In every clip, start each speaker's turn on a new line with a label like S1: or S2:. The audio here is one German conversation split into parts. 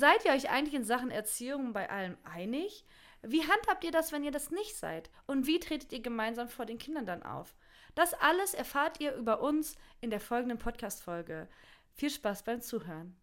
S1: Seid ihr euch eigentlich in Sachen Erziehung bei allem einig? Wie handhabt ihr das, wenn ihr das nicht seid? Und wie tretet ihr gemeinsam vor den Kindern dann auf? Das alles erfahrt ihr über uns in der folgenden Podcast-Folge. Viel Spaß beim Zuhören.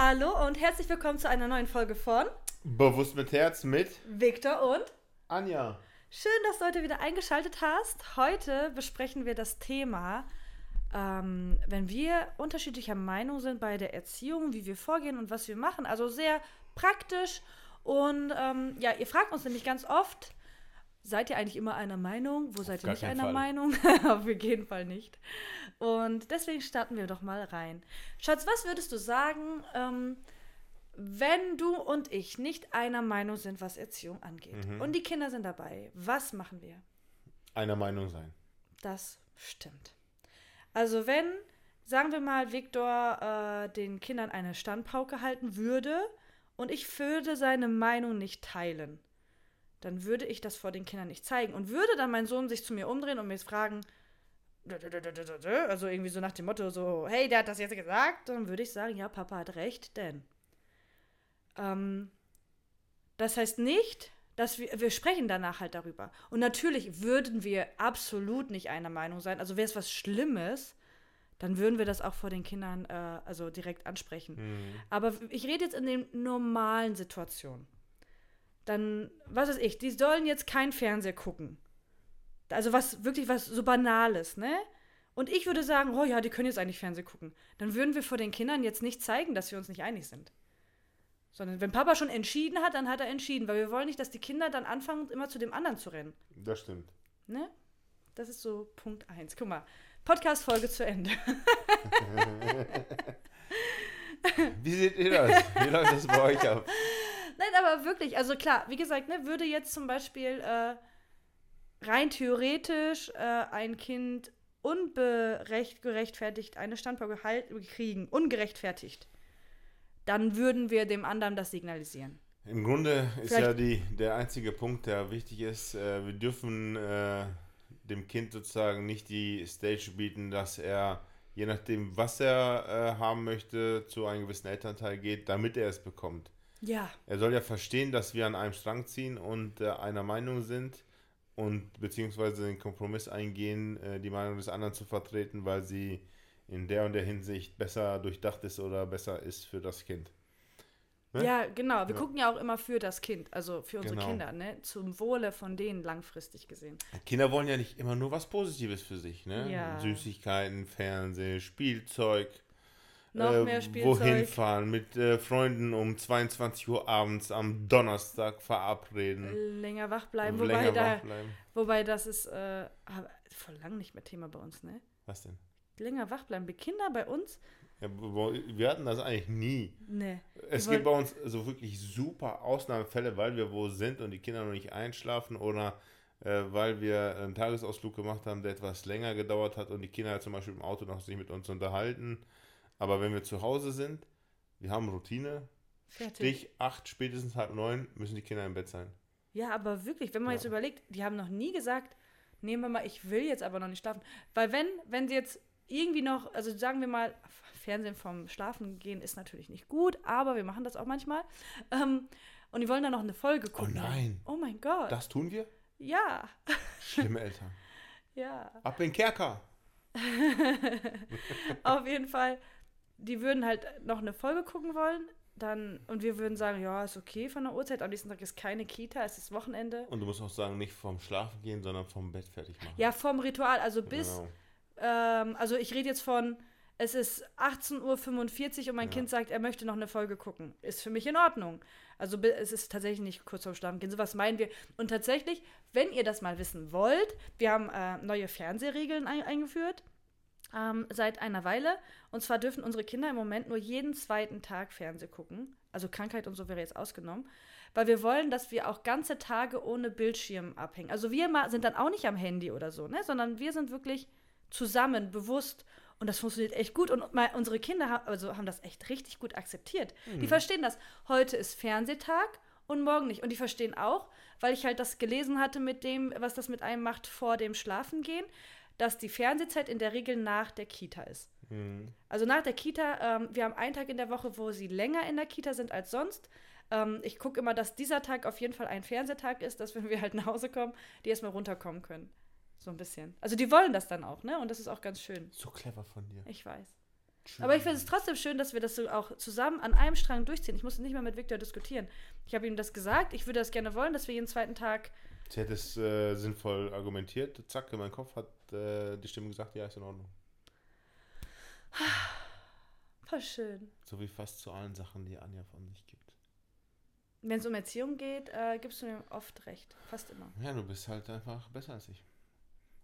S1: Hallo und herzlich willkommen zu einer neuen Folge von
S2: Bewusst mit Herz mit
S1: Victor und
S2: Anja.
S1: Schön, dass du heute wieder eingeschaltet hast. Heute besprechen wir das Thema, ähm, wenn wir unterschiedlicher Meinung sind bei der Erziehung, wie wir vorgehen und was wir machen. Also sehr praktisch. Und ähm, ja, ihr fragt uns nämlich ganz oft, seid ihr eigentlich immer einer Meinung? Wo seid ihr
S2: gar
S1: nicht einer
S2: Fall.
S1: Meinung? Auf jeden Fall nicht. Und deswegen starten wir doch mal rein. Schatz, was würdest du sagen, ähm, wenn du und ich nicht einer Meinung sind, was Erziehung angeht?
S2: Mhm.
S1: Und die Kinder sind dabei. Was machen wir?
S2: Einer Meinung sein.
S1: Das stimmt. Also wenn, sagen wir mal, Viktor äh, den Kindern eine Standpauke halten würde und ich würde seine Meinung nicht teilen, dann würde ich das vor den Kindern nicht zeigen. Und würde dann mein Sohn sich zu mir umdrehen und mir fragen, also irgendwie so nach dem Motto, so, hey, der hat das jetzt gesagt, dann würde ich sagen, ja, Papa hat recht, denn. Ähm, das heißt nicht, dass wir, wir sprechen danach halt darüber. Und natürlich würden wir absolut nicht einer Meinung sein. Also wäre es was Schlimmes, dann würden wir das auch vor den Kindern äh, also direkt ansprechen.
S2: Mhm.
S1: Aber ich rede jetzt in den normalen Situationen. Dann, was weiß ich, die sollen jetzt kein Fernseher gucken. Also was, wirklich was so Banales, ne? Und ich würde sagen, oh ja, die können jetzt eigentlich Fernsehen gucken. Dann würden wir vor den Kindern jetzt nicht zeigen, dass wir uns nicht einig sind. Sondern wenn Papa schon entschieden hat, dann hat er entschieden. Weil wir wollen nicht, dass die Kinder dann anfangen, immer zu dem anderen zu rennen.
S2: Das stimmt.
S1: Ne? Das ist so Punkt 1. Guck mal, Podcast-Folge zu Ende.
S2: Wie seht ihr das? Wie läuft das bei euch ab?
S1: Nein, aber wirklich, also klar, wie gesagt, ne, würde jetzt zum Beispiel äh, rein theoretisch äh, ein Kind unberecht gerechtfertigt eine Standpauke halt kriegen, ungerechtfertigt, dann würden wir dem anderen das signalisieren.
S2: Im Grunde ist
S1: Vielleicht-
S2: ja die, der einzige Punkt, der wichtig ist, äh, wir dürfen äh, dem Kind sozusagen nicht die Stage bieten, dass er, je nachdem, was er äh, haben möchte, zu einem gewissen Elternteil geht, damit er es bekommt.
S1: Ja,
S2: Er soll ja verstehen, dass wir an einem Strang ziehen und äh, einer Meinung sind und beziehungsweise den Kompromiss eingehen, äh, die Meinung des anderen zu vertreten, weil sie in der und der Hinsicht besser durchdacht ist oder besser ist für das Kind. Ne?
S1: ja, genau. Wir
S2: Ja.
S1: gucken ja auch immer für das Kind, also für unsere
S2: Genau.
S1: Kinder, ne? Zum Wohle von denen langfristig gesehen.
S2: Kinder wollen ja nicht immer nur was Positives für sich, ne?
S1: Ja.
S2: Süßigkeiten, Fernsehen, Spielzeug.
S1: Noch
S2: äh,
S1: mehr Spielzeug.
S2: Wohin fahren, mit äh, Freunden um 22 Uhr abends am Donnerstag verabreden.
S1: Länger wach bleiben, wobei,
S2: länger
S1: da,
S2: wach bleiben.
S1: wobei das ist äh, aber vor lang nicht mehr Thema bei uns, ne?
S2: Was denn?
S1: Länger wach bleiben. Die Kinder bei uns?
S2: Ja, wir hatten das eigentlich nie.
S1: Ne.
S2: Es
S1: Wir
S2: gibt bei uns so wirklich super Ausnahmefälle, weil wir wo sind und die Kinder noch nicht einschlafen oder äh, weil wir einen Tagesausflug gemacht haben, der etwas länger gedauert hat und die Kinder zum Beispiel im Auto noch sich mit uns unterhalten. Aber wenn wir zu Hause sind, wir haben Routine,
S1: Fertig.
S2: Stich acht, spätestens halb neun müssen die Kinder im Bett sein.
S1: Ja, aber wirklich, wenn man
S2: Ja.
S1: jetzt überlegt, die haben noch nie gesagt, nehmen wir mal, ich will jetzt aber noch nicht schlafen. Weil wenn, wenn sie jetzt irgendwie noch, also sagen wir mal, Fernsehen vom Schlafen gehen ist natürlich nicht gut, aber wir machen das auch manchmal. Ähm, und die wollen dann noch eine Folge gucken.
S2: nein.
S1: Oh mein Gott.
S2: Das tun wir?
S1: Ja.
S2: Schlimme Eltern.
S1: Ja.
S2: Ab in den Kerker.
S1: Auf jeden Fall, die würden halt noch eine Folge gucken wollen. Dann, und wir würden sagen, ja, ist okay von der Uhrzeit. Am nächsten Tag ist keine Kita, es ist Wochenende.
S2: Und du musst auch sagen, nicht vom Schlafen gehen, sondern vom Bett fertig machen.
S1: Ja, vom Ritual, also bis,
S2: Genau.
S1: ähm, also ich rede jetzt von, es ist 18.45 Uhr und mein
S2: Ja.
S1: Kind sagt, er möchte noch eine Folge gucken. Ist für mich in Ordnung. Also es ist tatsächlich nicht kurz vorm Schlafen gehen, sowas meinen wir. Und tatsächlich, wenn ihr das mal wissen wollt, wir haben äh, neue Fernsehregeln ein eingeführt. Ähm, seit einer Weile. Und zwar dürfen unsere Kinder im Moment nur jeden zweiten Tag Fernseh gucken. Also Krankheit und so wäre jetzt ausgenommen. Weil wir wollen, dass wir auch ganze Tage ohne Bildschirm abhängen. Also wir sind dann auch nicht am Handy oder so, ne? sondern wir sind wirklich zusammen, bewusst. Und das funktioniert echt gut. Und mal, unsere Kinder haben, also haben das echt richtig gut akzeptiert. Die verstehen das. Heute ist Fernsehtag und morgen nicht. Und die verstehen auch, weil ich halt das gelesen hatte mit dem, was das mit einem macht vor dem Schlafengehen, dass die Fernsehzeit in der Regel nach der Kita ist.
S2: Mhm.
S1: Also nach der Kita, ähm, wir haben einen Tag in der Woche, wo sie länger in der Kita sind als sonst. Ähm, ich gucke immer, dass dieser Tag auf jeden Fall ein Fernsehtag ist, dass wenn wir halt nach Hause kommen, die erstmal runterkommen können. So ein bisschen. Also die wollen das dann auch, ne? Und das ist auch ganz schön.
S2: So clever von dir.
S1: Ich weiß. Aber ich finde es trotzdem schön, dass wir das so auch zusammen an einem Strang durchziehen. Ich musste nicht mehr mit Victor diskutieren. Ich habe ihm das gesagt. Ich würde das gerne wollen, dass wir jeden zweiten Tag.
S2: Sie hätte es äh, sinnvoll argumentiert. Zack, in meinem Kopf hat äh, die Stimme gesagt, ja, ist in Ordnung.
S1: Voll schön.
S2: So wie fast zu allen Sachen, die Anja von sich gibt.
S1: Wenn es um Erziehung geht, äh, gibst du mir oft recht. Fast immer.
S2: Ja, du bist halt einfach besser als ich.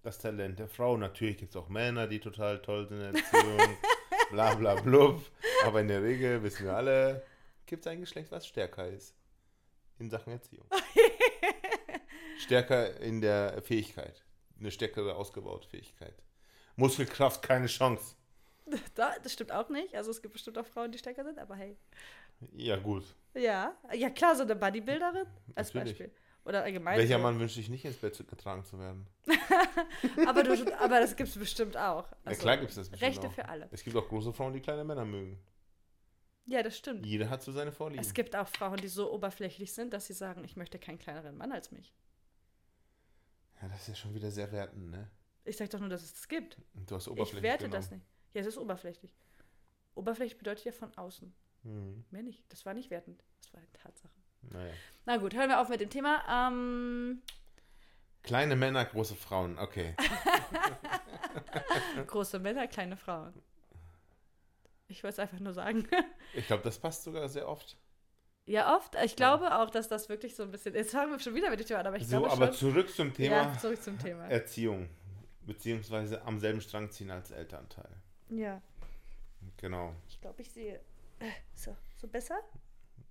S2: Das Talent der Frau. Natürlich gibt es auch Männer, die total toll sind in der Erziehung. bla bla blub. Aber in der Regel wissen wir alle, gibt es ein Geschlecht, was stärker ist in Sachen Erziehung. stärker in der Fähigkeit. Eine stärkere ausgebaute Fähigkeit. Muskelkraft, keine Chance.
S1: Da, das stimmt auch nicht. Also es gibt bestimmt auch Frauen, die stärker sind, aber hey.
S2: Ja, gut.
S1: Ja, ja klar, so eine Bodybuilderin als
S2: Natürlich.
S1: Beispiel. Oder allgemein.
S2: Welcher
S1: so.
S2: Mann wünscht sich nicht ins Bett getragen zu werden?
S1: Aber, du, aber das gibt es bestimmt auch.
S2: ja,
S1: Also,
S2: klar gibt es das bestimmt
S1: Rechte
S2: auch.
S1: für alle.
S2: Es gibt auch große Frauen, die kleine Männer mögen.
S1: Ja, das stimmt.
S2: Jeder hat so seine Vorlieben.
S1: Es gibt auch Frauen, die so oberflächlich sind, dass sie sagen, ich möchte keinen kleineren Mann als mich.
S2: Ja, das ist ja schon wieder sehr wertend, ne?
S1: Ich sag doch nur, dass es das gibt.
S2: Und Du hast
S1: Ich
S2: oberflächlich
S1: werte
S2: genommen.
S1: das nicht. Ja, es ist oberflächlich. Oberflächlich bedeutet ja von außen.
S2: Hm,
S1: Mehr nicht. Das war nicht wertend. Das war eine Tatsache.
S2: naja.
S1: Na gut, hören wir auf mit dem Thema. Ähm,
S2: Kleine Männer, große Frauen, okay.
S1: große Männer, kleine Frauen. Ich wollte es einfach nur sagen.
S2: Ich glaube, das passt sogar sehr oft.
S1: Ja, oft. Ich glaube auch, dass das wirklich so ein bisschen. Jetzt fangen wir schon wieder mit dem Thema an, aber ich
S2: So,
S1: glaube
S2: aber
S1: schon.
S2: zurück zum Thema
S1: Ja, zurück zum Thema.
S2: Erziehung. Beziehungsweise am selben Strang ziehen als Elternteil.
S1: Ja.
S2: Genau.
S1: Ich glaube, ich sehe. Äh, So, so besser?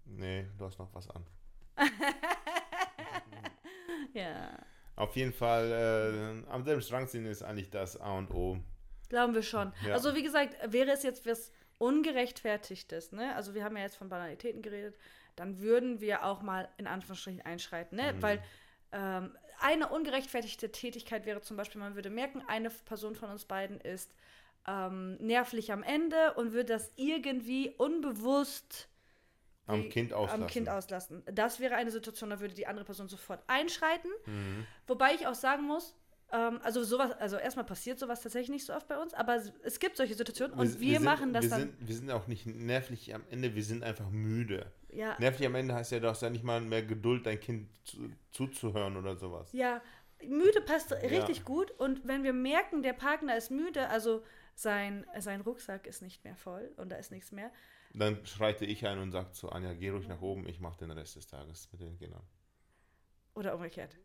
S2: Nee, du hast noch was an.
S1: Ja.
S2: Auf jeden Fall, äh, am selben Strang ziehen ist eigentlich das A und O.
S1: Glauben wir schon.
S2: Ja.
S1: Also, wie gesagt, wäre es jetzt was Ungerechtfertigtes, ne? Also, wir haben ja jetzt von Banalitäten geredet, dann würden wir auch mal in Anführungsstrichen einschreiten, ne?
S2: Mhm.
S1: Weil ähm, eine ungerechtfertigte Tätigkeit wäre zum Beispiel, man würde merken, eine Person von uns beiden ist ähm, nervlich am Ende und würde das irgendwie unbewusst
S2: Am Kind auslassen.
S1: am Kind auslassen. Das wäre eine Situation, da würde die andere Person sofort einschreiten.
S2: Mhm.
S1: Wobei ich auch sagen muss, ähm, also sowas, also erstmal passiert sowas tatsächlich nicht so oft bei uns, aber es- gibt solche Situationen und wir,
S2: sind,
S1: machen das
S2: wir
S1: dann.
S2: Sind, wir sind auch nicht nervlich am Ende, wir sind einfach müde.
S1: ja,
S2: Nervlich am Ende heißt ja, du hast ja nicht mal mehr Geduld, dein Kind zu, zuzuhören oder sowas.
S1: ja, müde passt richtig gut und wenn wir merken, der Partner ist müde, also sein, sein Rucksack ist nicht mehr voll und da ist nichts mehr.
S2: Dann schreite ich ein und sage zu Anja, geh ruhig nach oben, ich mache den Rest des Tages mit den Kindern.
S1: Oder umgekehrt.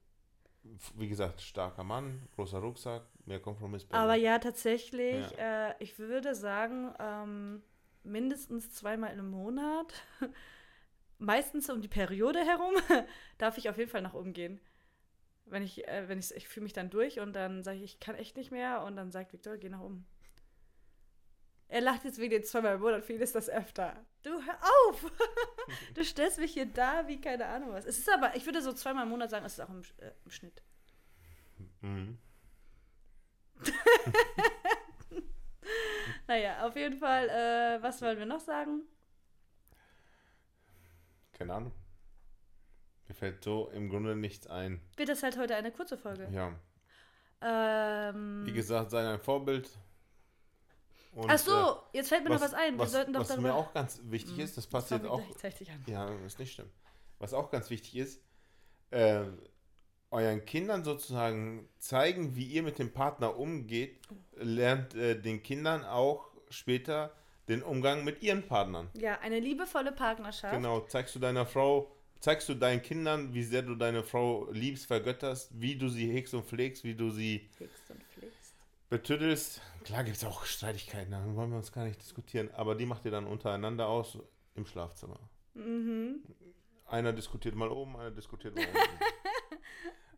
S2: Wie gesagt, starker Mann, großer Rucksack, mehr Kompromiss.
S1: Aber ja, tatsächlich, Äh, ich würde sagen, ähm, mindestens zweimal im Monat, meistens um die Periode herum, darf ich auf jeden Fall nach oben gehen. Wenn ich, äh, wenn ich, ich fühle mich dann durch und dann sage ich, ich kann echt nicht mehr und dann sagt Victor, geh nach oben. Er lacht jetzt wegen den zweimal im Monat, für ihn ist das öfter. Du, hör auf! du stellst mich hier da wie keine Ahnung was. Es ist aber, ich würde so zweimal im Monat sagen, es ist auch im, äh, im Schnitt.
S2: Mhm.
S1: Naja, auf jeden Fall, äh, was wollen wir noch sagen?
S2: Keine Ahnung. Mir fällt so im Grunde nichts ein.
S1: Wird das halt heute eine kurze Folge?
S2: Ja,
S1: Ähm,
S2: wie gesagt, sei ein Vorbild. Und,
S1: ach so,
S2: äh,
S1: jetzt fällt mir noch was ein. Wir
S2: was,
S1: sollten doch
S2: was mir auch ganz wichtig
S1: Mhm.
S2: ist, das passt
S1: Fangen
S2: jetzt auch. Ja, ist nicht schlimm. Was auch ganz wichtig ist, äh, euren Kindern sozusagen zeigen, wie ihr mit dem Partner umgeht, lernt äh, den Kindern auch später den Umgang mit ihren Partnern.
S1: Ja, eine liebevolle Partnerschaft.
S2: Genau, zeigst du deiner Frau, zeigst du deinen Kindern, wie sehr du deine Frau liebst, vergötterst, wie du sie hegst und pflegst, wie du sie
S1: Fliegst und
S2: betüddelst. Klar gibt es auch Streitigkeiten, da wollen wir uns gar nicht diskutieren, aber die macht ihr dann untereinander aus im Schlafzimmer.
S1: Mhm.
S2: Einer diskutiert mal oben, einer diskutiert mal unten.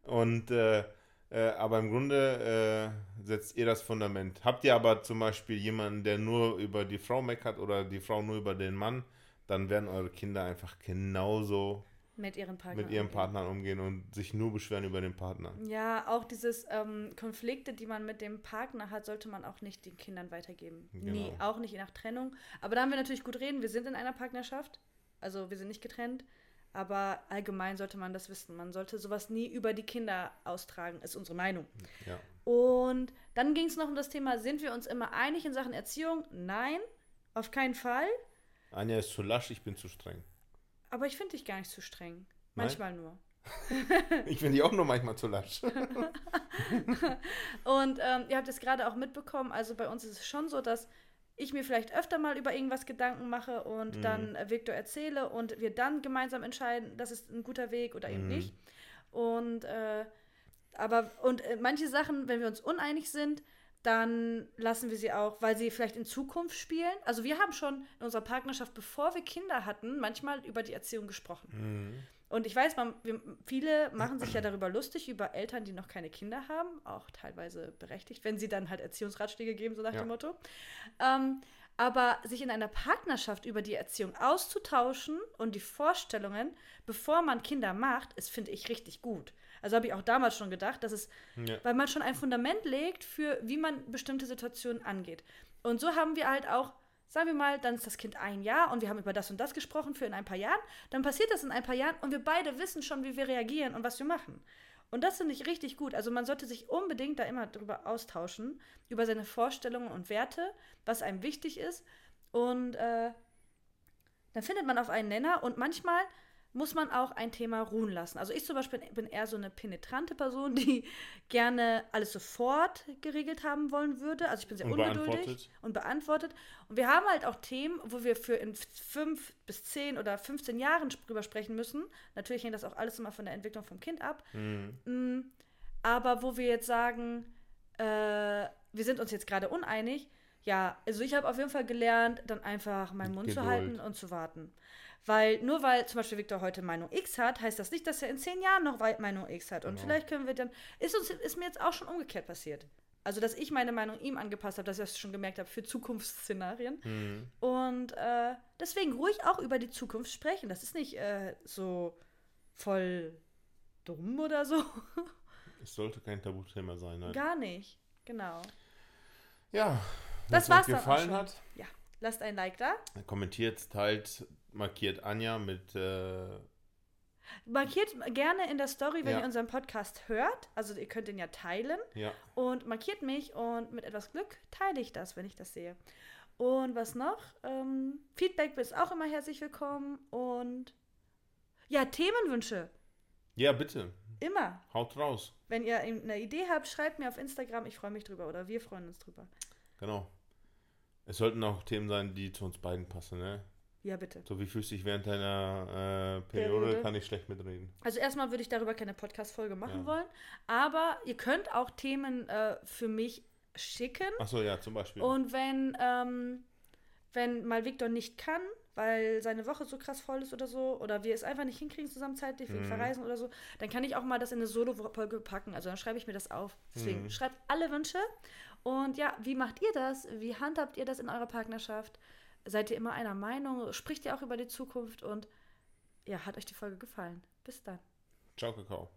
S2: Und äh, Äh, aber im Grunde äh, setzt ihr das Fundament. Habt ihr aber zum Beispiel jemanden, der nur über die Frau meckert oder die Frau nur über den Mann, dann werden eure Kinder einfach genauso
S1: Mit ihren Partnern.
S2: mit ihren
S1: umgehen.
S2: Partnern umgehen und sich nur beschweren über den Partner.
S1: Ja, auch dieses ähm, Konflikte, die man mit dem Partner hat, sollte man auch nicht den Kindern weitergeben. Nie,
S2: Genau.
S1: auch nicht nach Trennung. Aber da haben wir natürlich gut reden. Wir sind in einer Partnerschaft, also wir sind nicht getrennt. Aber allgemein sollte man das wissen. Man sollte sowas nie über die Kinder austragen, ist unsere Meinung.
S2: Ja.
S1: Und dann ging es noch um das Thema, sind wir uns immer einig in Sachen Erziehung? Nein, auf keinen Fall.
S2: Anja ist zu lasch, ich bin zu streng.
S1: Aber ich finde dich gar nicht zu streng. Manchmal nur.
S2: Ich finde die auch nur manchmal zu lasch.
S1: Und ähm, ihr habt es gerade auch mitbekommen, also bei uns ist es schon so, dass ich mir vielleicht öfter mal über irgendwas Gedanken mache und
S2: Mhm.
S1: dann Victor erzähle und wir dann gemeinsam entscheiden, das ist ein guter Weg oder eben
S2: Mhm.
S1: nicht. Und äh, aber und äh, manche Sachen, wenn wir uns uneinig sind, dann lassen wir sie auch, weil sie vielleicht in Zukunft spielen. Also wir haben schon in unserer Partnerschaft, bevor wir Kinder hatten, manchmal über die Erziehung gesprochen.
S2: Mhm.
S1: Und ich weiß, man, wir, viele machen sich ja darüber lustig, über Eltern, die noch keine Kinder haben, auch teilweise berechtigt, wenn sie dann halt Erziehungsratschläge geben, so nach
S2: Ja.
S1: dem Motto. Ähm, aber sich in einer Partnerschaft über die Erziehung auszutauschen und die Vorstellungen, bevor man Kinder macht, ist, finde ich, richtig gut. Also habe ich auch damals schon gedacht, dass es,
S2: Ja.
S1: weil man schon ein Fundament legt für, wie man bestimmte Situationen angeht. Und so haben wir halt auch, sagen wir mal, dann ist das Kind ein Jahr und wir haben über das und das gesprochen für in ein paar Jahren. Dann passiert das in ein paar Jahren und wir beide wissen schon, wie wir reagieren und was wir machen. Und das finde ich richtig gut. Also man sollte sich unbedingt da immer drüber austauschen, über seine Vorstellungen und Werte, was einem wichtig ist. Und äh, dann findet man auf einen Nenner und manchmal muss man auch ein Thema ruhen lassen. Also ich zum Beispiel bin eher so eine penetrante Person, die gerne alles sofort geregelt haben wollen würde. Also ich bin sehr
S2: Und
S1: ungeduldig
S2: beantwortet.
S1: und beantwortet. Und wir haben halt auch Themen, wo wir für in fünf bis zehn oder 15 Jahren drüber sprechen müssen. Natürlich hängt das auch alles immer von der Entwicklung vom Kind ab.
S2: Mhm.
S1: Mm, Aber wo wir jetzt sagen, äh, wir sind uns jetzt gerade uneinig, ja, also ich habe auf jeden Fall gelernt, dann einfach meinen Mund zu
S2: Geduld.
S1: halten und zu warten. Weil nur weil zum Beispiel Victor heute Meinung X hat, heißt das nicht, dass er in zehn Jahren noch Meinung X hat. Und
S2: Genau.
S1: vielleicht können wir dann. Ist uns ist mir jetzt auch schon umgekehrt passiert. Also dass ich meine Meinung ihm angepasst habe, dass ich das schon gemerkt habe für Zukunftsszenarien.
S2: Mhm.
S1: Und äh, deswegen ruhig auch über die Zukunft sprechen. Das ist nicht äh, so voll dumm oder so.
S2: Es sollte kein Tabuthema sein. Nein.
S1: Gar nicht. Genau.
S2: Ja,
S1: Das
S2: wenn es
S1: war's
S2: euch gefallen hat,
S1: Ja, lasst ein Like da.
S2: kommentiert, teilt, markiert Anja mit äh,
S1: Markiert gerne in der Story, wenn
S2: Ja.
S1: ihr unseren Podcast hört. Also ihr könnt ihn ja teilen.
S2: ja,
S1: Und markiert mich und mit etwas Glück teile ich das, wenn ich das sehe. Und was noch? Ähm, Feedback ist auch immer herzlich willkommen. Und ja, Themenwünsche.
S2: ja, bitte,
S1: Immer.
S2: haut raus.
S1: Wenn ihr eine Idee habt, schreibt mir auf Instagram. Ich freue mich drüber. Oder wir freuen uns drüber.
S2: Genau. Es sollten auch Themen sein, die zu uns beiden passen, ne?
S1: Ja, bitte.
S2: So wie fühlst du dich während deiner äh, Periode,
S1: Periode.
S2: kann ich schlecht mitreden.
S1: Also erstmal würde ich darüber keine Podcast-Folge machen
S2: Ja.
S1: wollen. Aber ihr könnt auch Themen äh, für mich schicken.
S2: Achso, ja, zum Beispiel.
S1: Und wenn, ähm, wenn mal Victor nicht kann, weil seine Woche so krass voll ist oder so, oder wir es einfach nicht hinkriegen zusammen zeitlich wegen
S2: Mhm.
S1: Verreisen oder so, dann kann ich auch mal das in eine Solo-Folge packen. Also dann schreibe ich mir das auf. Deswegen
S2: Mhm.
S1: schreibt alle Wünsche. Und ja, wie macht ihr das? Wie handhabt ihr das in eurer Partnerschaft? Seid ihr immer einer Meinung? Spricht ihr auch über die Zukunft? Und ja, hat euch die Folge gefallen? Bis dann.
S2: Ciao, Kakao.